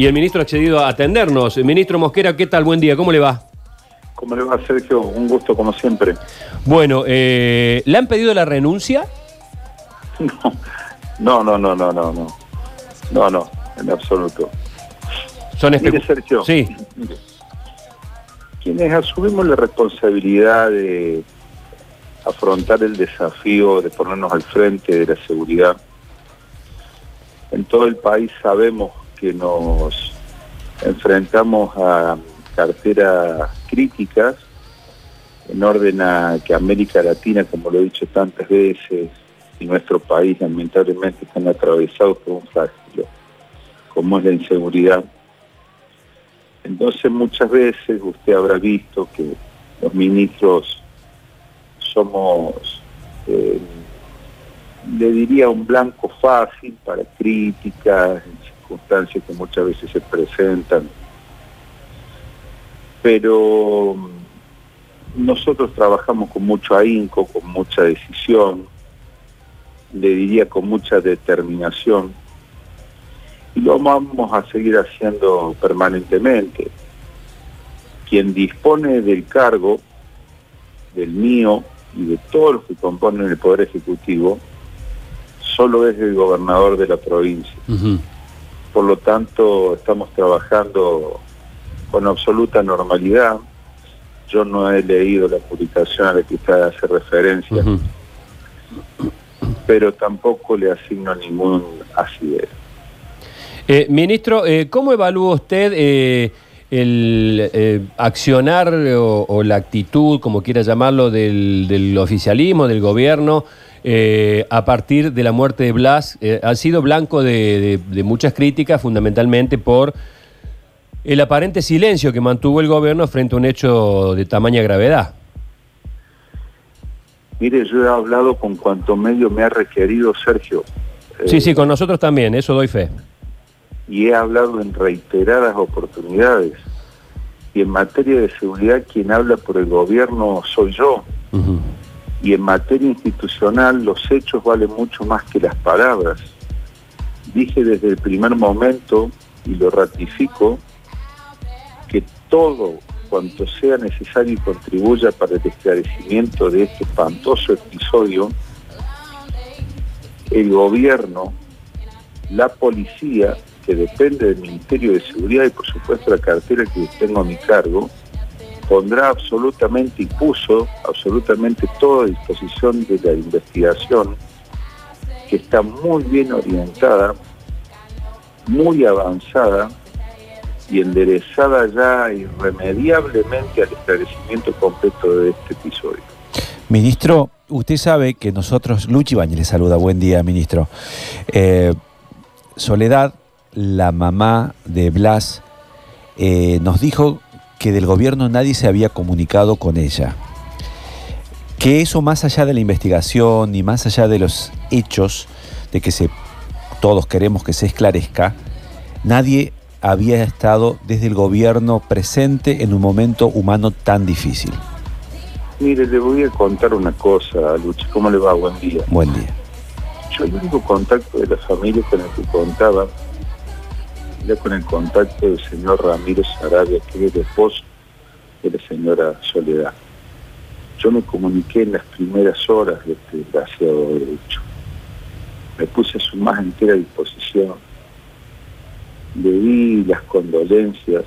y el ministro ha accedido a atendernos. Ministro Mosquera, ¿qué tal? Buen día, ¿cómo le va? ¿Cómo le va, Sergio? Un gusto como siempre. Bueno, eh, ¿le han pedido la renuncia? No, no, no, no, no, no. No, no, en absoluto. Son Mire, Sergio. Sí. Quienes asumimos la responsabilidad de afrontar el desafío de ponernos al frente de la seguridad, en todo el país sabemos que nos enfrentamos a carteras críticas en orden a que América Latina, como lo he dicho tantas veces, y nuestro país lamentablemente están atravesados por un flagelo, como es la inseguridad. Entonces muchas veces usted habrá visto que los ministros somos, eh, le diría, un blanco fácil para críticas, circunstancias que muchas veces se presentan. Pero mm, nosotros trabajamos con mucho ahínco, con mucha decisión, le diría con mucha determinación, y lo vamos a seguir haciendo permanentemente. Quien dispone del cargo, del mío y de todos los que componen el Poder Ejecutivo, solo es el gobernador de la provincia. Por lo tanto, estamos trabajando con absoluta normalidad. Yo no he leído la publicación a la que usted hace referencia, pero tampoco le asigno ningún asidero. Eh, ministro, eh, ¿cómo evalúa usted eh, el accionar o, la actitud, como quiera llamarlo, del, oficialismo, del gobierno, a partir de la muerte de Blas? ha sido blanco de, muchas críticas, fundamentalmente por el aparente silencio que mantuvo el gobierno frente a un hecho de tamaña gravedad. Mire, yo he hablado con cuanto medio me ha requerido Sergio. Sí, sí, con nosotros también, eso doy fe y he hablado en reiteradas oportunidades. Y en materia de seguridad quien habla por el gobierno soy yo. Y en materia institucional los hechos valen mucho más que las palabras. Dije desde el primer momento, y lo ratifico, que todo cuanto sea necesario y contribuya para el esclarecimiento de este espantoso episodio, el gobierno, la policía que depende del Ministerio de Seguridad y por supuesto la cartera que tengo a mi cargo, pondrá absolutamente y puso absolutamente toda disposición de la investigación, que está muy bien orientada, muy avanzada y enderezada ya irremediablemente al esclarecimiento completo de este episodio. Ministro, usted sabe que nosotros, Luchi Bañez le saluda, buen día, ministro. Eh, Soledad la mamá de Blas eh, nos dijo que del gobierno nadie se había comunicado con ella. Que eso más allá de la investigación y más allá de los hechos de que se, todos queremos que se esclarezca, nadie había estado desde el gobierno presente en un momento humano tan difícil. Mire, le voy a contar una cosa, Luchi. ¿Cómo le va? Buen día. Buen día. Yo el único contacto de la familia con el que contaba con el contacto del señor Ramírez Arabia, que es el esposo de la señora Soledad. Yo me comuniqué en las primeras horas de este desgraciado derecho. Me puse a su más entera disposición. Le di las condolencias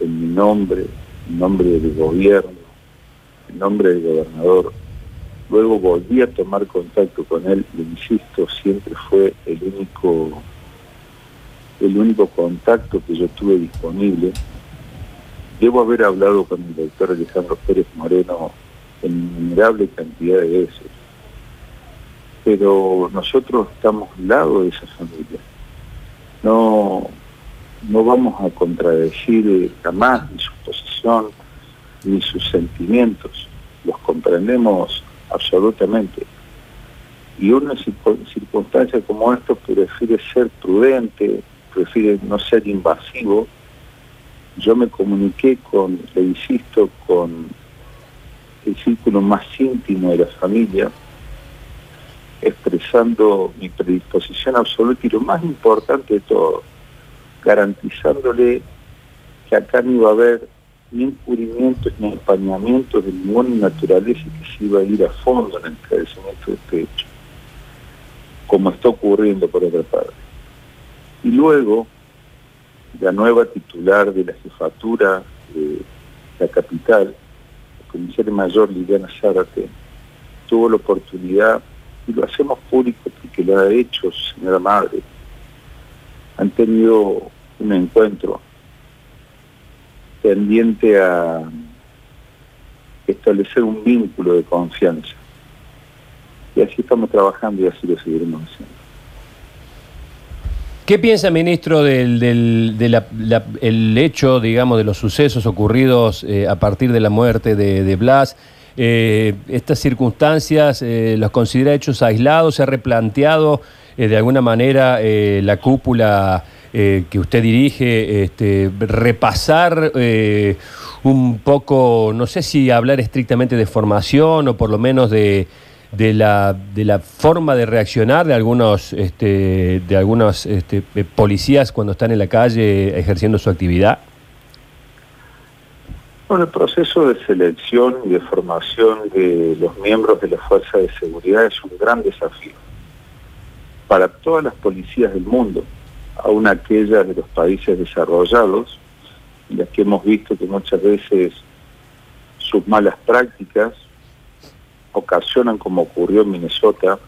en mi nombre, en nombre del gobierno, en nombre del gobernador. Luego volví a tomar contacto con él, le insisto, siempre fue el único el único contacto que yo tuve disponible. Debo haber hablado con el doctor Alejandro Pérez Moreno en innumerable cantidad de veces, pero nosotros estamos al lado de esa familia. No, no vamos a contradecir jamás ni su posición ni sus sentimientos, los comprendemos absolutamente. Y una circunstancia como esta prefiere ser prudente, prefiere no ser invasivo, yo me comuniqué con, le insisto, con el círculo más íntimo de la familia, expresando mi predisposición absoluta y lo más importante de todo, garantizándole que acá no iba a haber ni encubrimientos ni empañamientos de ninguna naturaleza y que se iba a ir a fondo en el esclarecimiento de este hecho, como está ocurriendo por otra parte. Y luego, la nueva titular de la jefatura de la capital, la comisaria mayor Liliana Zárate, tuvo la oportunidad, y lo hacemos público porque lo ha hecho señora madre, han tenido un encuentro tendiente a establecer un vínculo de confianza. Y así estamos trabajando y así lo seguiremos haciendo. ¿Qué piensa, ministro, del, el hecho, digamos, de los sucesos ocurridos eh, a partir de la muerte de, Blas? Eh, estas circunstancias, eh, ¿los considera hechos aislados? ¿Se ha replanteado de alguna manera la cúpula eh, que usted dirige, este, repasar eh, un poco, no sé si hablar estrictamente de formación o por lo menos de, de, la, de la forma de reaccionar de algunos, este, de algunos este, policías cuando están en la calle ejerciendo su actividad? Bueno, el proceso de selección y de formación de los miembros de la Fuerza de Seguridad es un gran desafío para todas las policías del mundo aún aquellas de los países desarrollados, las que hemos visto que muchas veces sus malas prácticas ocasionan, como ocurrió en Minnesota,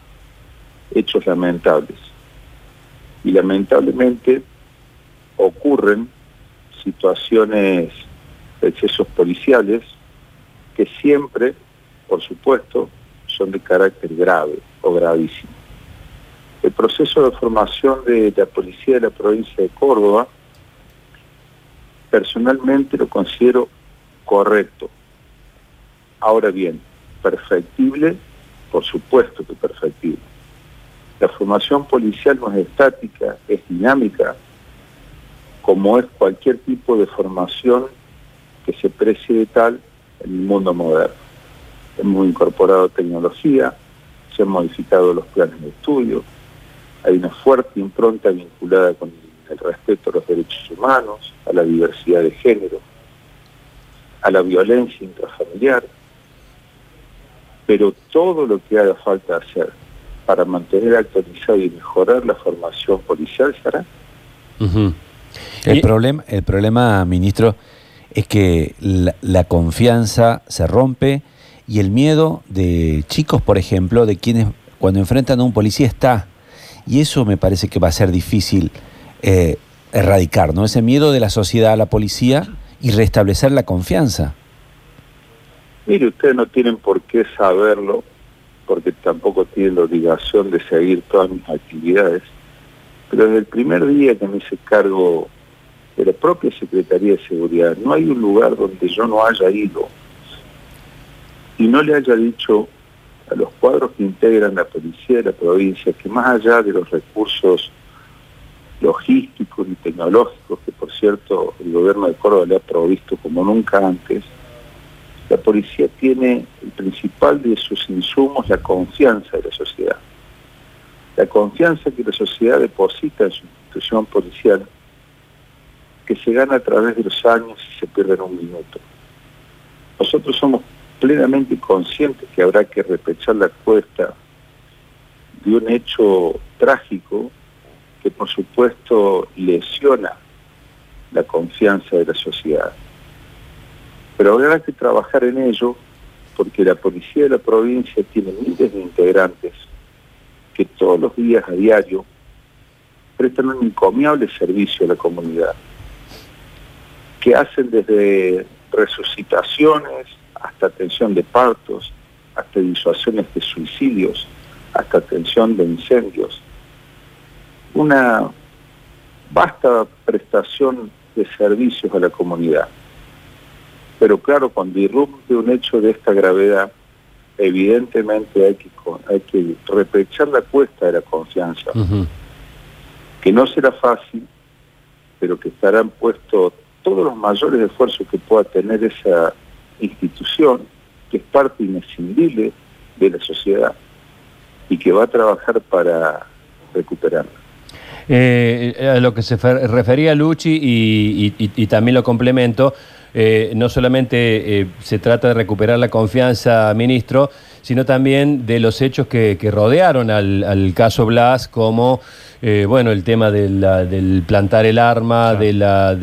hechos lamentables. Y lamentablemente ocurren situaciones de excesos policiales que siempre, por supuesto, son de carácter grave o gravísimo. El proceso de formación de la policía de la provincia de Córdoba, personalmente lo considero correcto. Ahora bien, perfectible, por supuesto que perfectible. La formación policial no es estática, es dinámica, como es cualquier tipo de formación que se precie de tal en el mundo moderno. Hemos incorporado tecnología, se han modificado los planes de estudio, hay una fuerte impronta vinculada con el respeto a los derechos humanos, a la diversidad de género, a la violencia intrafamiliar, pero todo lo que haga falta hacer para mantener actualizado y mejorar la formación policial se hará. el, problema, el problema, ministro, es que la confianza se rompe y el miedo de chicos, por ejemplo, de quienes cuando enfrentan a un policía está y eso me parece que va a ser difícil eh, erradicar, ¿no? Ese miedo de la sociedad a la policía y restablecer la confianza. Mire, ustedes no tienen por qué saberlo, porque tampoco tienen la obligación de seguir todas mis actividades, pero desde el primer día que me hice cargo de la propia Secretaría de Seguridad, no hay un lugar donde yo no haya ido y no le haya dicho a los cuadros que integran la policía de la provincia, que más allá de los recursos logísticos y tecnológicos que por cierto el gobierno de Córdoba le ha provisto como nunca antes, la policía tiene el principal de sus insumos la confianza de la sociedad. La confianza que la sociedad deposita en su institución policial, que se gana a través de los años y se pierde en un minuto. Nosotros somos plenamente consciente que habrá que repechar la cuesta de un hecho trágico que por supuesto lesiona la confianza de la sociedad. Pero habrá que trabajar en ello porque la policía de la provincia tiene miles de integrantes que todos los días a diario prestan un encomiable servicio a la comunidad, que hacen desde resucitaciones, hasta atención de partos, hasta disuasiones de suicidios, hasta atención de incendios. Una vasta prestación de servicios a la comunidad. Pero claro, cuando irrumpe un hecho de esta gravedad, evidentemente hay que, hay que repechar la cuesta de la confianza, que no será fácil, pero que estarán puestos todos los mayores esfuerzos que pueda tener esa institución que es parte inescindible de la sociedad y que va a trabajar para recuperarla. Eh, a lo que se refería Luchi y, también lo complemento, eh, no solamente eh, se trata de recuperar la confianza, ministro, sino también de los hechos que, rodearon al, caso Blas, como bueno el tema del plantar el arma, de la,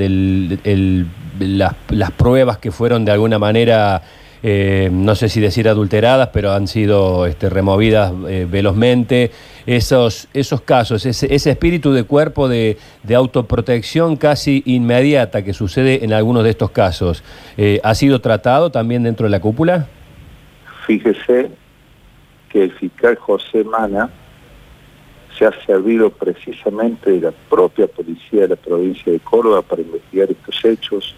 las pruebas que fueron de alguna manera eh, no sé si decir adulteradas, pero han sido este, removidas eh, velozmente. Esos, esos casos, ese, espíritu de cuerpo de, autoprotección casi inmediata que sucede en algunos de estos casos, eh, ¿ha sido tratado también dentro de la cúpula? Fíjese que el fiscal José Mana se ha servido precisamente de la propia policía de la provincia de Córdoba para investigar estos hechos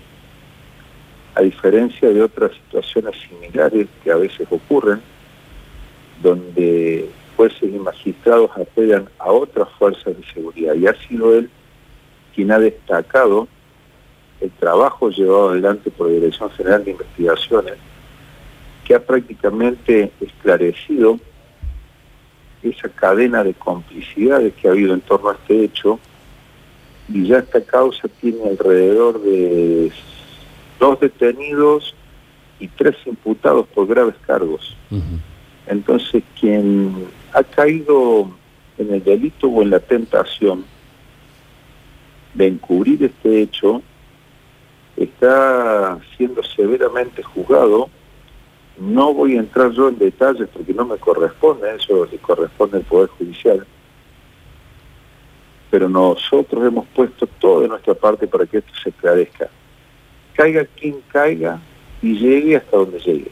a diferencia de otras situaciones similares que a veces ocurren, donde jueces y magistrados apelan a otras fuerzas de seguridad. Y ha sido él quien ha destacado el trabajo llevado adelante por la Dirección General de Investigaciones, que ha prácticamente esclarecido esa cadena de complicidades que ha habido en torno a este hecho, y ya esta causa tiene alrededor de dos detenidos y tres imputados por graves cargos. Entonces, quien ha caído en el delito o en la tentación de encubrir este hecho, está siendo severamente juzgado. No voy a entrar yo en detalles porque no me corresponde, eso le corresponde al Poder Judicial. Pero nosotros hemos puesto todo de nuestra parte para que esto se esclarezca caiga quien caiga y llegue hasta donde llegue.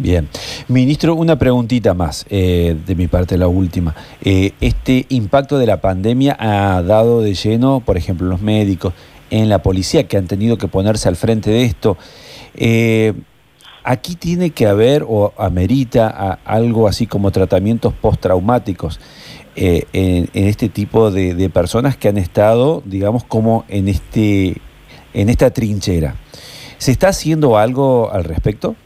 Bien. Ministro, una preguntita más, eh, de mi parte la última. Eh, este impacto de la pandemia ha dado de lleno, por ejemplo, los médicos, en la policía que han tenido que ponerse al frente de esto. Eh, aquí tiene que haber o amerita algo así como tratamientos postraumáticos en, en, este tipo de, de personas que han estado, digamos, como en este en esta trinchera. ¿Se está haciendo algo al respecto?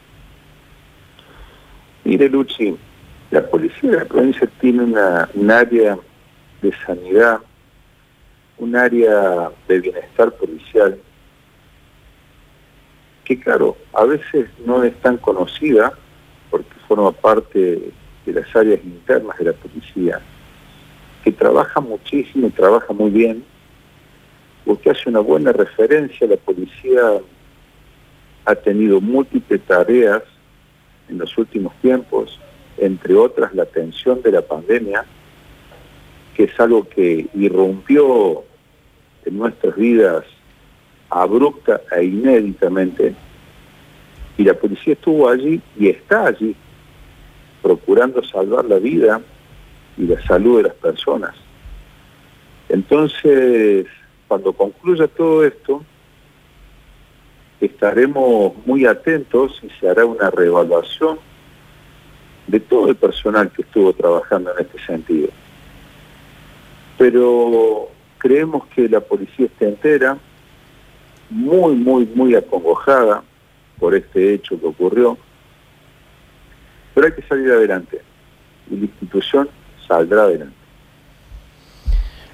Mire, Luchi, la policía de la provincia tiene una, un área de sanidad, un área de bienestar policial, que claro, a veces no es tan conocida porque forma parte de las áreas internas de la policía, que trabaja muchísimo y trabaja muy bien, Usted hace una buena referencia, la policía ha tenido múltiples tareas en los últimos tiempos, entre otras la atención de la pandemia, que es algo que irrumpió en nuestras vidas abrupta e inéditamente, y la policía estuvo allí y está allí, procurando salvar la vida y la salud de las personas. Entonces, cuando concluya todo esto, estaremos muy atentos y se hará una reevaluación de todo el personal que estuvo trabajando en este sentido. Pero creemos que la policía está entera, muy, muy, muy acongojada por este hecho que ocurrió, pero hay que salir adelante y la institución saldrá adelante.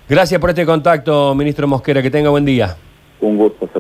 Gracias por este contacto, ministro Mosquera. Que tenga buen día. Un gusto, hasta